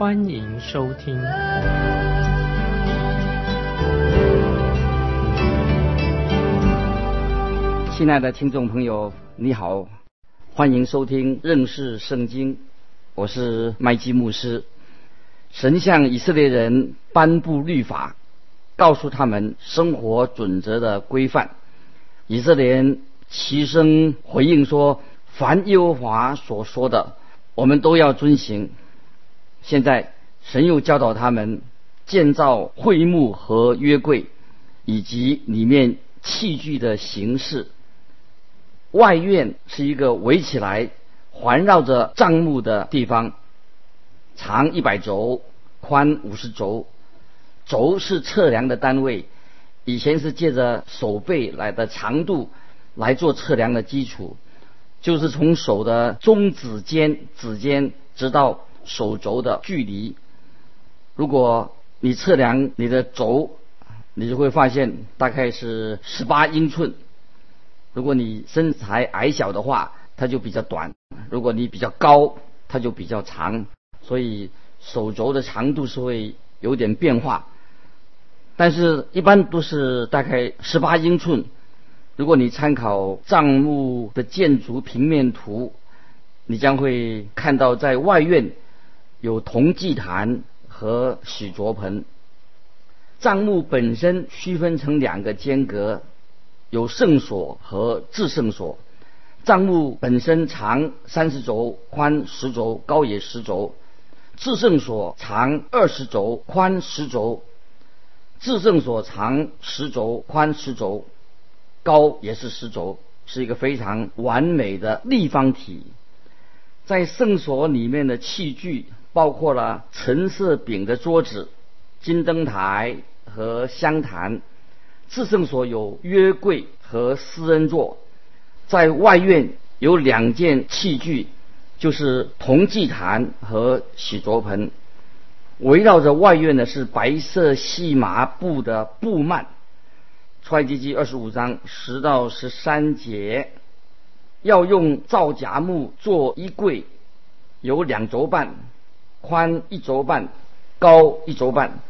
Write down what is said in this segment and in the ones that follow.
欢迎收听。亲爱的听众朋友，你好，欢迎收听认识圣经，我是麦基牧师。神向以色列人颁布律法，告诉他们生活准则的规范。以色列人齐声回应说：“凡耶和华所说的，我们都要遵行。”现在神又教导他们建造会幕和约柜，以及里面器具的形式。外院是一个围起来、环绕着帐幕的地方，长一百轴，宽五十轴。轴是测量的单位。以前是借着手背来的长度来做测量的基础，就是从手的中指尖指尖直到手轴的距离。如果你测量你的轴，你就会发现大概是十八英寸。如果你身材矮小的话，它就比较短；如果你比较高，它就比较长。所以手轴的长度是会有点变化。但是，一般都是大概十八英寸。如果你参考帐幕的建筑平面图，你将会看到在外院有铜祭坛和洗濯盆。帐幕本身区分成两个间隔，有圣所和至圣所。帐幕本身长三十轴，宽十轴，高也十轴。至圣所长二十轴，宽十轴。至圣所长十轴，宽十轴，高也是十轴，是一个非常完美的立方体。在圣所里面的器具包括了橙色饼的桌子、金灯台和香坛。至圣所有约柜和施恩座。在外院有两件器具，就是铜祭坛和洗濯盆。围绕着外院的是白色细麻布的布幔。出埃及记二十五章十到十三节，要用皂荚木做衣柜，有两轴半，宽一轴半，高一轴半，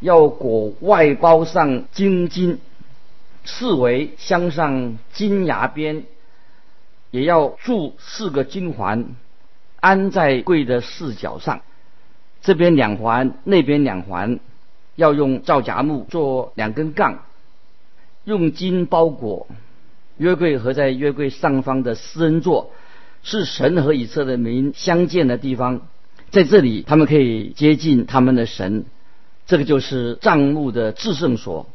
要裹外包上金金，四围镶上金牙边，也要铸四个金环，安在柜的四角上。这边两环，那边两环，要用皂荚木做两根杠，用金包裹。约柜和在约柜上方的施恩座，是神和以色列民相见的地方，在这里他们可以接近他们的神。这个就是帐幕的至圣所。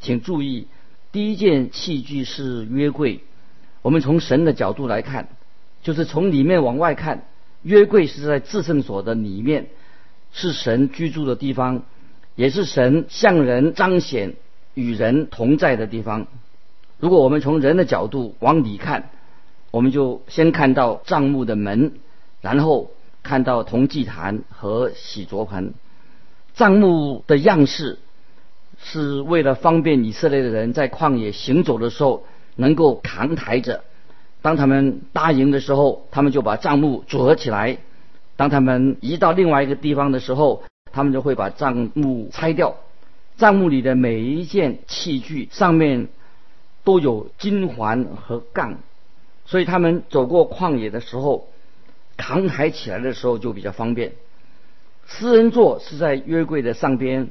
请注意，第一件器具是约柜。我们从神的角度来看，就是从里面往外看，约柜是在至圣所的里面。是神居住的地方，也是神向人彰显与人同在的地方。如果我们从人的角度往里看，我们就先看到帐幕的门，然后看到铜祭坛和洗濯盆。帐幕的样式是为了方便以色列的人在旷野行走的时候能够扛抬着。当他们搭营的时候，他们就把帐幕组合起来。当他们移到另外一个地方的时候，他们就会把帐幕拆掉。帐幕里的每一件器具上面都有金环和杠，所以他们走过旷野的时候，扛抬起来的时候就比较方便。私人座是在约柜的上边，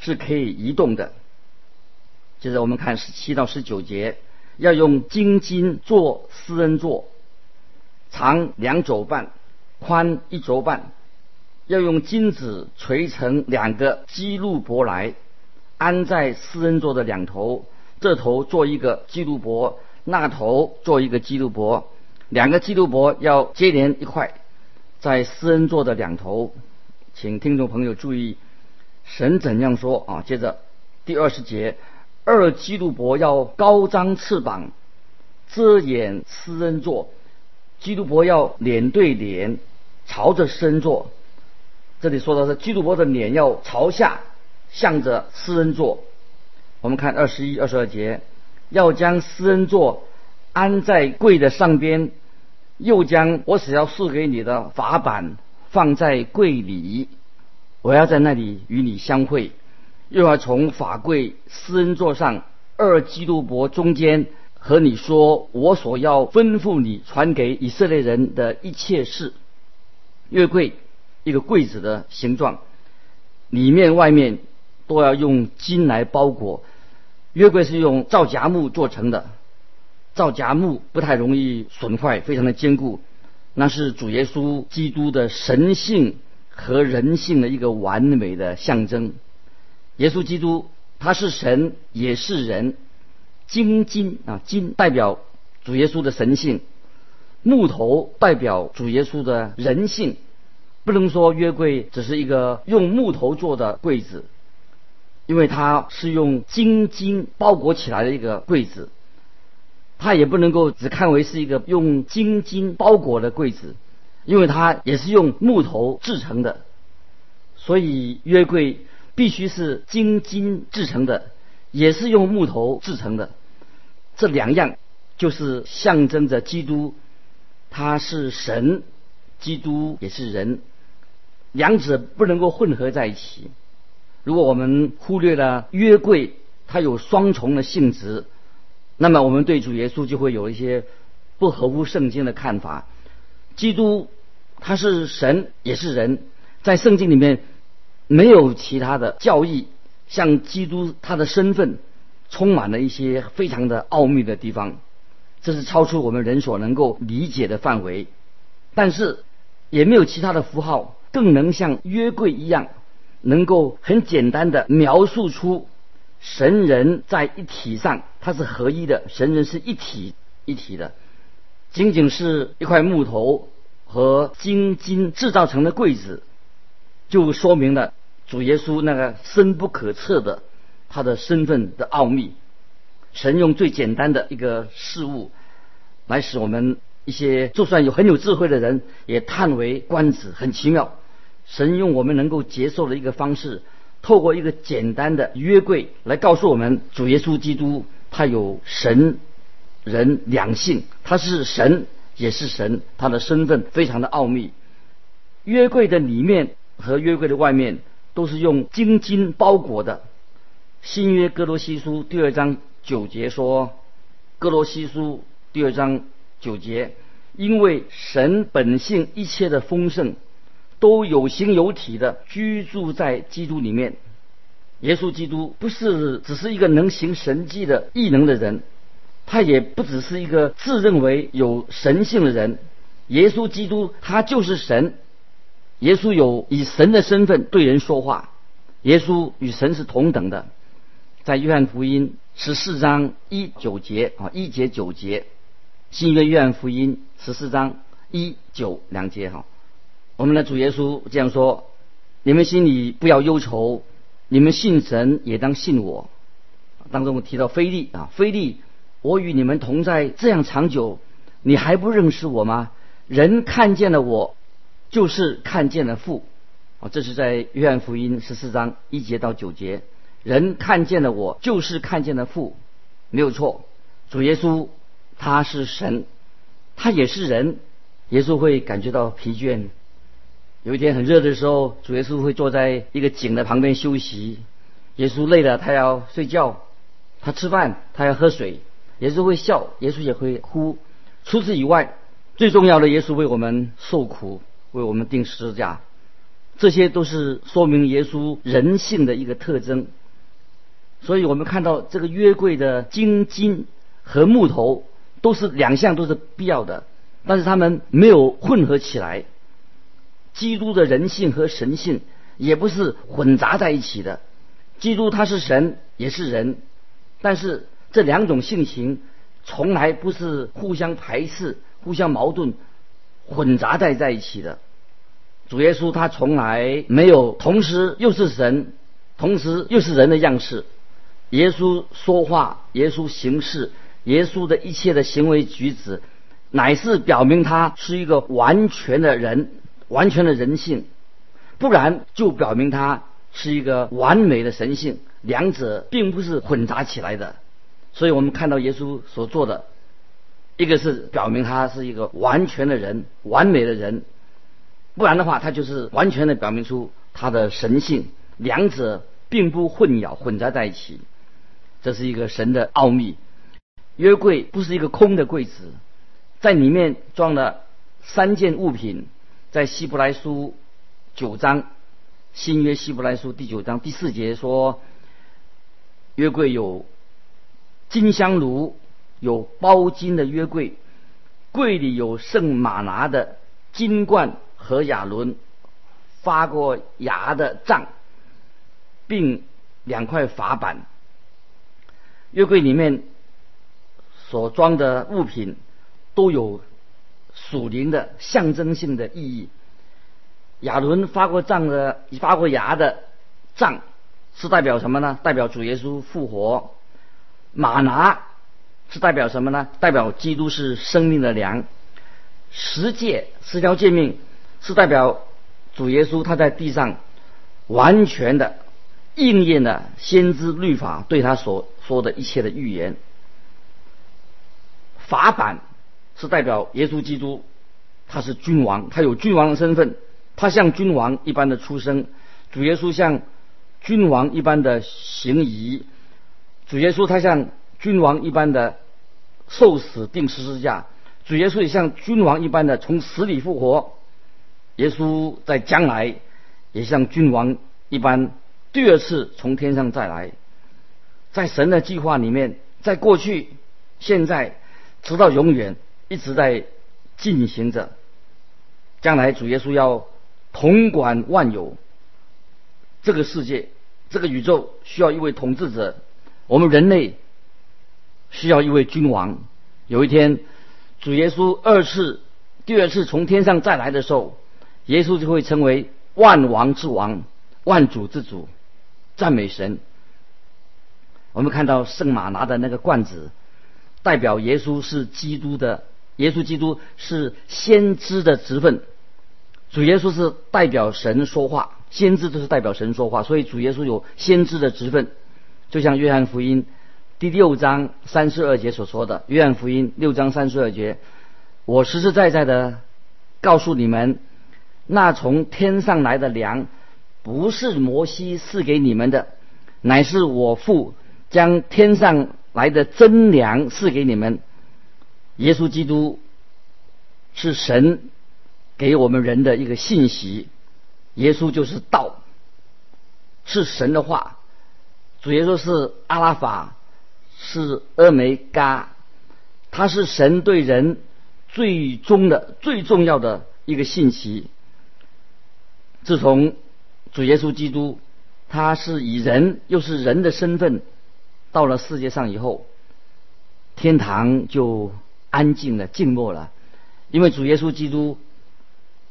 是可以移动的。接着我们看十七到十九节，要用金金做私人座，长两肘半。宽一肘半，要用金子锤成两个基路伯来，安在私人座的两头，这头做一个基路伯，那头做一个基路伯，两个基督伯要接连一块，在施恩座的两头。请听众朋友注意，神怎样说啊？接着第二十节，二基督伯要高张翅膀，遮掩施恩座。基督伯要脸对脸，朝着施恩座。这里说的是基督伯的脸要朝下，向着施恩座。我们看二十一、二十二节，要将施恩座安在柜的上边，又将我所要赐给你的法板放在柜里。我要在那里与你相会，又要从法柜施恩座上二基督伯中间和你说我所要吩咐你传给以色列人的一切事。月柜一个柜子的形状，里面外面都要用金来包裹。约柜是用皂荚木做成的，皂荚木不太容易损坏，非常的坚固。那是主耶稣基督的神性。和人性的一个完美的象征。耶稣基督他是神也是人，金金啊金代表主耶稣的神性，木头代表主耶稣的人性。不能说约柜只是一个用木头做的柜子，因为它是用金金包裹起来的一个柜子，它也不能够只看为是一个用金金包裹的柜子。因为它也是用木头制成的，所以约柜必须是金金制成的，也是用木头制成的。这两样就是象征着基督，他是神，基督也是人，两者不能够混合在一起。如果我们忽略了约柜，它有双重的性质，那么我们对主耶稣就会有一些不合乎圣经的看法。基督他是神也是人，在圣经里面没有其他的教义像基督他的身份充满了一些非常的奥秘的地方，这是超出我们人所能够理解的范围。但是也没有其他的符号更能像约柜一样，能够很简单的描述出神人在一体上，它是合一的，神人是一体一体的。仅仅是一块木头和金金制造成的柜子，就说明了主耶稣那个深不可测的他的身份的奥秘。神用最简单的一个事物，来使我们一些就算有很有智慧的人也叹为观止，很奇妙。神用我们能够接受的一个方式，透过一个简单的约柜来告诉我们，主耶稣基督他有神。人两性，他是神也是神，他的身份非常的奥秘。约柜的里面和约柜的外面都是用金金包裹的。新约哥罗西书第二章九节说：“哥罗西书第二章九节，因为神本性一切的丰盛都有形有体的居住在基督里面。耶稣基督不是只是一个能行神迹的异能的人。”他也不只是一个自认为有神性的人，耶稣基督他就是神，耶稣有以神的身份对人说话，耶稣与神是同等的，在约翰福音十四章一九节啊一节九节，新约约翰福音十四章一九两节哈，我们的主耶稣这样说：你们心里不要忧愁，你们信神也当信我。当中我提到菲利啊菲利。我与你们同在这样长久，你还不认识我吗？人看见了我，就是看见了父。啊，这是在约翰福音十四章一节到九节。人看见了我，就是看见了父，没有错。主耶稣他是神，他也是人。耶稣会感觉到疲倦。有一天很热的时候，主耶稣会坐在一个井的旁边休息。耶稣累了，他要睡觉；他吃饭，他要喝水。耶稣会笑，耶稣也会哭。除此以外，最重要的，耶稣为我们受苦，为我们钉十字架，这些都是说明耶稣人性的一个特征。所以我们看到这个约柜的金金和木头都是两项都是必要的，但是他们没有混合起来。基督的人性和神性也不是混杂在一起的。基督他是神也是人，但是。这两种性情从来不是互相排斥、互相矛盾、混杂在在一起的。主耶稣他从来没有同时又是神同时又是人的样式。耶稣说话，耶稣行事，耶稣的一切的行为举止，乃是表明他是一个完全的人，完全的人性。不然就表明他是一个完美的神性，两者并不是混杂起来的。所以我们看到耶稣所做的，一个是表明他是一个完全的人，完美的人；不然的话，他就是完全的表明出他的神性，两者并不混淆混杂在一起。这是一个神的奥秘。约柜不是一个空的柜子，在里面装了三件物品。在希伯来书九章，新约希伯来书第九章第四节说，约柜有金香炉，有包金的约柜，柜里有圣马拿的金冠和亚伦发过芽的杖，并两块法板。约柜里面所装的物品都有属灵的象征性的意义。亚伦发过杖的、发过芽的杖是代表什么呢？代表主耶稣复活。马拿是代表什么呢？代表基督是生命的粮。十诫、十条诫命是代表主耶稣他在地上完全的应验了先知律法对他所。说的一切的预言，法版是代表耶稣基督，他是君王，他有君王的身份，他像君王一般的出生。主耶稣像君王一般的行仪，主耶稣他像君王一般的受死定十字架，主耶稣也像君王一般的从死里复活。耶稣在将来也像君王一般第二次从天上再来。在神的计划里面，在过去、现在，直到永远，一直在进行着。将来主耶稣要统管万有，这个世界、这个宇宙需要一位统治者，我们人类需要一位君王。有一天，主耶稣二次、第二次从天上再来的时候，耶稣就会成为万王之王、万主之主。赞美神。我们看到圣马拿的那个罐子，代表耶稣是基督的，耶稣基督是先知的职分。主耶稣是代表神说话，先知就是代表神说话，所以主耶稣有先知的职分。就像约翰福音第六章三十二节所说的，约翰福音六章三十二节，我实实在在的告诉你们，那从天上来的粮，不是摩西赐给你们的，乃是我父。将天上来的真粮赐给你们。耶稣基督是神给我们人的一个信息。耶稣就是道，是神的话。主耶稣是阿拉法，是阿梅嘎，他是神对人最终的、最重要的一个信息。自从主耶稣基督，他是以人又是人的身份。到了世界上以后，天堂就安静了、静默了，因为主耶稣基督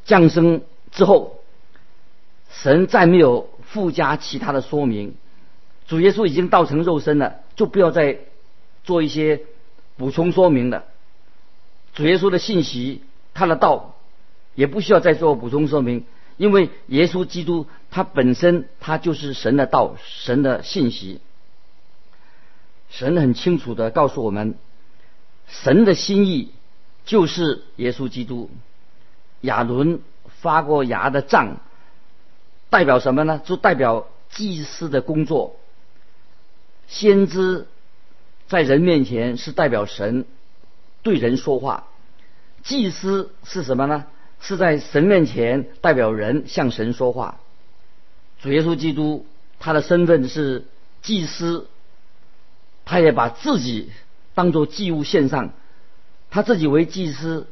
降生之后，神再没有附加其他的说明。主耶稣已经道成肉身了，就不要再做一些补充说明了。主耶稣的信息，他的道，也不需要再做补充说明，因为耶稣基督他本身他就是神的道、神的信息。神很清楚的告诉我们，神的心意就是耶稣基督。亚伦发过芽的杖，代表什么呢？就代表祭司的工作。先知在人面前是代表神对人说话，祭司是什么呢？是在神面前代表人向神说话。主耶稣基督他的身份是祭司。他也把自己当做祭物献上，他自己为祭司，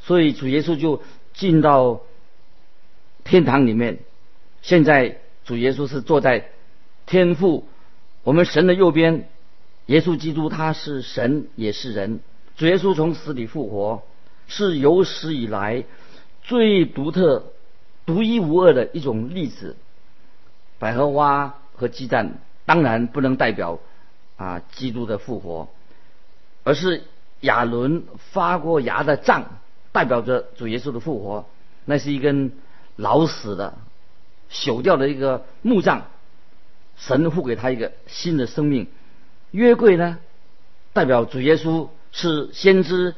所以主耶稣就进到天堂里面。现在主耶稣是坐在天父我们神的右边，耶稣基督他是神也是人。主耶稣从死里复活，是有史以来最独特、独一无二的一种例子。百合花和鸡蛋，当然不能代表啊基督的复活，而是亚伦发过芽的杖，代表着主耶稣的复活。那是一根老死的、朽掉的一个木杖，神付给他一个新的生命。约柜呢，代表主耶稣是先知、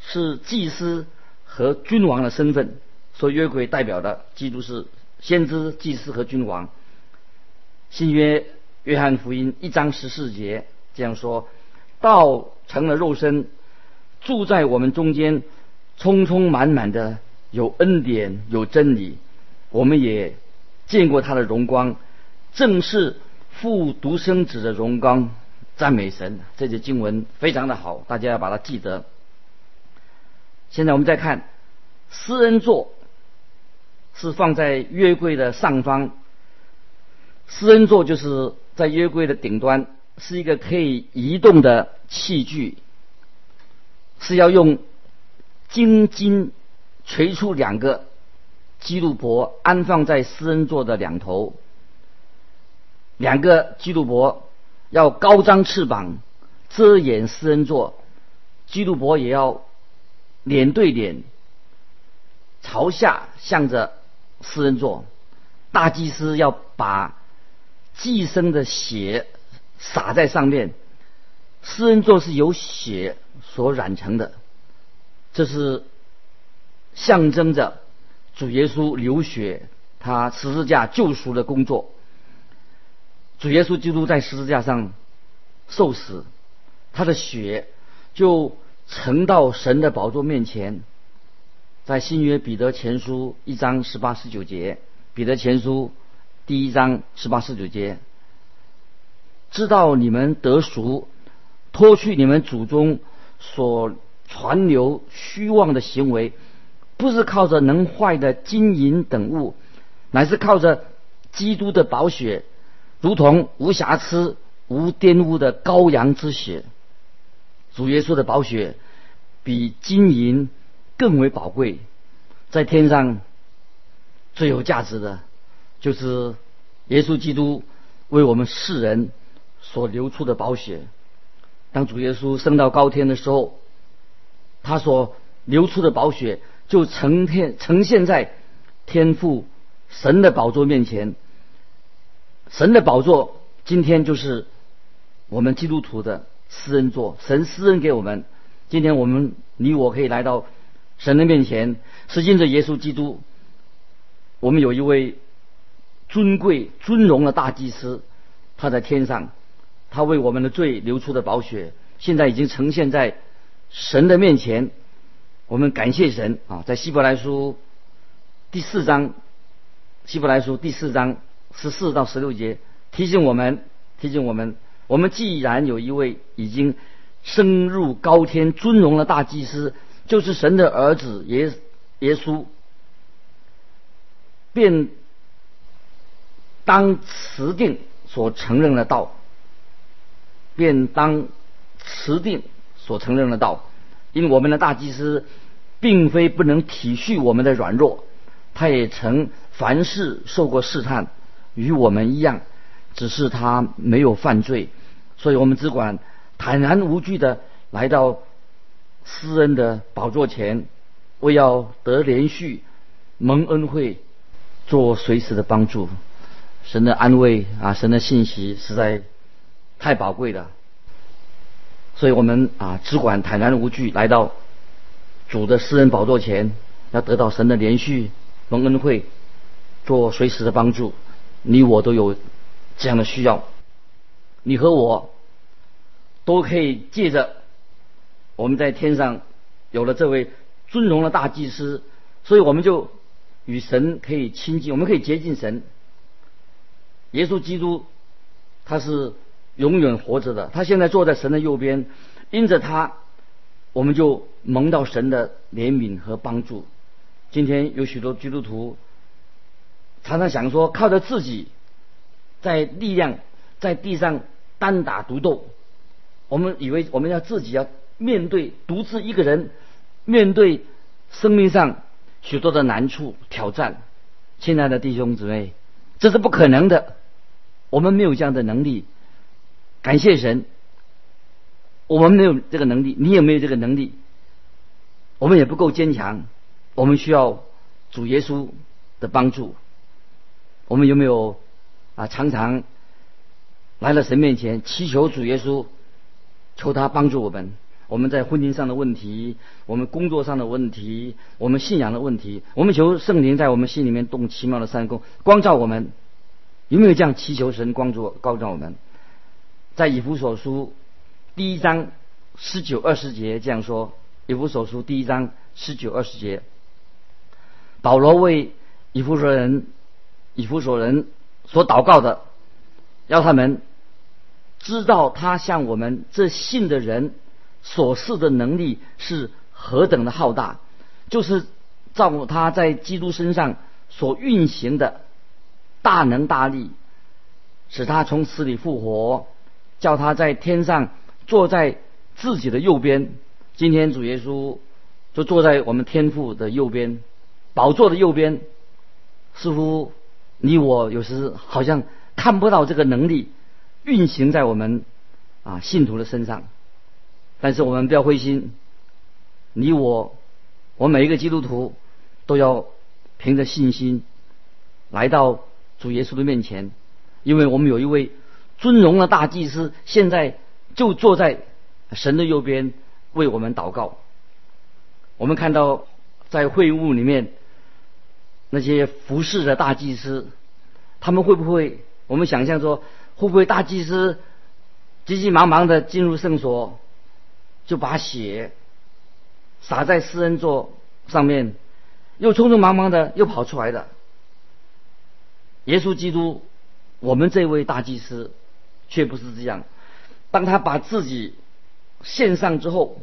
是祭司和君王的身份，所以约柜代表的基督是先知、祭司和君王。新约约翰福音一章十四节这样说：“道成了肉身，住在我们中间，充充满满的有恩典有真理。我们也见过他的荣光，正是父独生子的荣光。”赞美神，这节经文非常的好，大家要把它记得。现在我们再看，施恩座是放在约柜的上方，施恩座就是在约柜的顶端，是一个可以移动的器具，是要用金金锤出两个基路伯，安放在施恩座的两头，两个基路伯。要高张翅膀遮掩施恩座，基督伯也要脸对脸朝下向着施恩座。大祭司要把寄生的血洒在上面，施恩座是由血所染成的，这是象征着主耶稣流血，他十字架救赎的工作。主耶稣基督在十字架上受死，他的血就盛到神的宝座面前。在新约彼得前书一章十八十九节，彼得前书第一章十八十九节，知道你们得赎，脱去你们祖宗所传流虚妄的行为，不是靠着能坏的金银等物，乃是靠着基督的宝血。如同无瑕疵、无玷污的羔羊之血，主耶稣的宝血比金银更为宝贵。在天上最有价值的，就是耶稣基督为我们世人所流出的宝血。当主耶稣升到高天的时候，他所流出的宝血就呈天呈现在天父神的宝座面前。神的宝座今天就是我们基督徒的私恩座，神私恩给我们。今天我们你我可以来到神的面前，是因着耶稣基督。我们有一位尊贵尊荣的大祭司，他在天上，他为我们的罪流出的宝血，现在已经呈现在神的面前。我们感谢神啊！在希伯来书第四章，希伯来书第四章。十四到十六节提醒我们，提醒我们，我们既然有一位已经升入高天尊荣的大祭司，就是神的儿子耶耶稣，便当持定所承认的道，便当持定所承认的道，因为我们的大祭司并非不能体恤我们的软弱，他也曾凡事受过试探。与我们一样，只是他没有犯罪，所以我们只管坦然无惧的来到施恩的宝座前，为要得连续蒙恩惠，做随时的帮助。神的安慰啊，神的信息实在太宝贵了，所以我们啊只管坦然无惧来到主的私人宝座前，要得到神的连续蒙恩惠，做随时的帮助。你我都有这样的需要，你和我都可以借着我们在天上有了这位尊荣的大祭司，所以我们就与神可以亲近，我们可以接近神。耶稣基督他是永远活着的，他现在坐在神的右边，因着他，我们就蒙到神的怜悯和帮助。今天有许多基督徒。常常想说靠着自己，在力量在地上单打独斗，我们以为我们要自己要面对独自一个人，面对生命上许多的难处挑战。亲爱的弟兄姊妹，这是不可能的。我们没有这样的能力。感谢神，我们没有这个能力，你也没有这个能力，我们也不够坚强，我们需要主耶稣的帮助。我们有没有啊？常常来了神面前祈求主耶稣，求他帮助我们。我们在婚姻上的问题，我们工作上的问题，我们信仰的问题，我们求圣灵在我们心里面动奇妙的三功，光照我们。有没有这样祈求神光照光照我们？在以弗所书第一章十九二十节这样说：以弗所书第一章十九二十节，保罗为以弗所人、以弗所人所祷告的，要他们知道他向我们这信的人。所示的能力是何等的浩大，就是照他在基督身上所运行的大能大力，使他从死里复活，叫他在天上坐在自己的右边。今天主耶稣就坐在我们天父的右边，宝座的右边。似乎你我有时好像看不到这个能力运行在我们啊信徒的身上。但是我们不要灰心，你我，我每一个基督徒都要凭着信心来到主耶稣的面前，因为我们有一位尊荣的大祭司，现在就坐在神的右边为我们祷告。我们看到在会晤里面那些服侍的大祭司，他们会不会？我们想象说，会不会大祭司急急忙忙的进入圣所？就把血洒在施恩座上面，又匆匆忙忙的又跑出来的。耶稣基督，我们这位大祭司，却不是这样。当他把自己献上之后，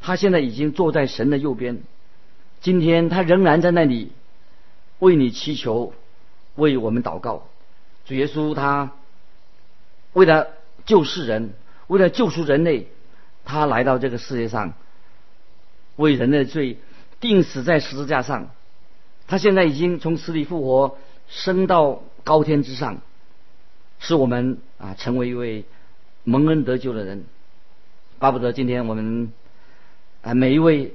他现在已经坐在神的右边。今天他仍然在那里为你祈求，为我们祷告。主耶稣他为了救世人，为了救赎人类。他来到这个世界上，为人类罪定死在十字架上。他现在已经从死里复活，升到高天之上，是我们啊成为一位蒙恩得救的人。巴不得今天我们啊每一位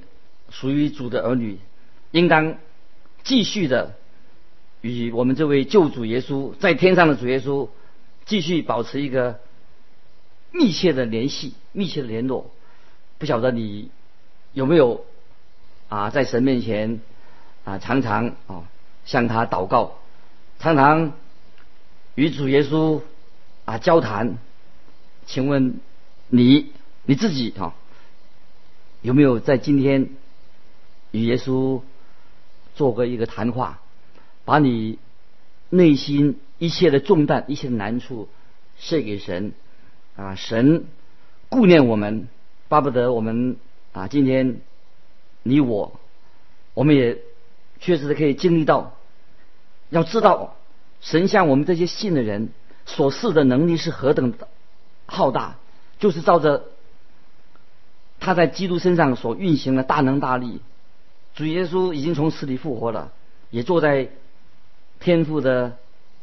属于主的儿女，应当继续的与我们这位救主耶稣在天上的主耶稣继续保持一个。密切的联系，密切的联络，不晓得你有没有啊，在神面前啊，常常啊向他祷告，常常与主耶稣啊交谈。请问你你自己啊，有没有在今天与耶稣做过一个谈话，把你内心一切的重担、一切的难处卸给神？啊，神顾念我们，巴不得我们啊，今天你我，我们也确实可以经历到。要知道，神向我们这些信的人所示的能力是何等的浩大，就是照着他在基督身上所运行的大能大力。主耶稣已经从死里复活了，也坐在天父的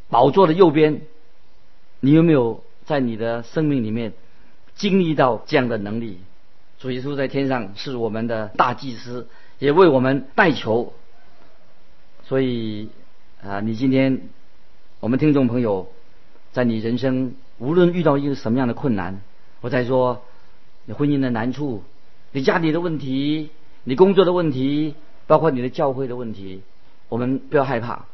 宝座的右边。你有没有？在你的生命里面经历到这样的能力，主耶稣在天上是我们的大祭司，也为我们代求。所以啊，你今天我们听众朋友，在你人生无论遇到一个什么样的困难，我在说你婚姻的难处，你家里的问题，你工作的问题，包括你的教会的问题，我们不要害怕，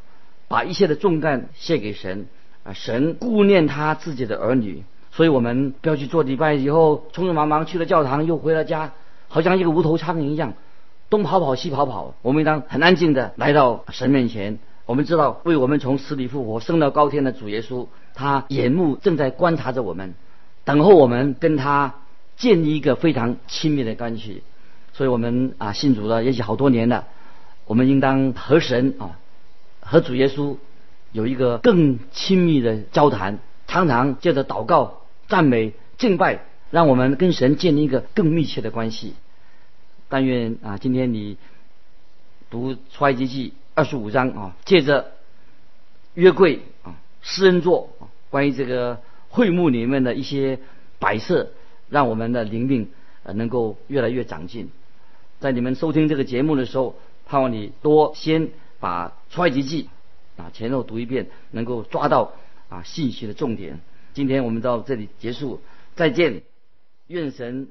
把一切的重担卸给神。啊，神顾念他自己的儿女，所以我们不要去做礼拜以后匆匆忙忙去了教堂，又回了家，好像一个无头苍蝇一样，东跑跑西跑跑。我们应当很安静的来到神面前。我们知道，为我们从死里复活、升到高天的主耶稣，他眼目正在观察着我们，等候我们跟他建立一个非常亲密的关系。所以我们啊，信主了也许好多年了，我们应当和神啊，和主耶稣。有一个更亲密的交谈，常常借着祷告、赞美、敬拜，让我们跟神建立一个更密切的关系。但愿啊，今天你读出埃及记二十五章啊，借着约柜啊、诗人座啊，关于这个会幕里面的一些摆设，让我们的灵命呃能够越来越长进。在你们收听这个节目的时候，盼望你多先把出埃及记啊前后读一遍，能够抓到啊信息的重点。今天我们到这里结束，再见，愿神。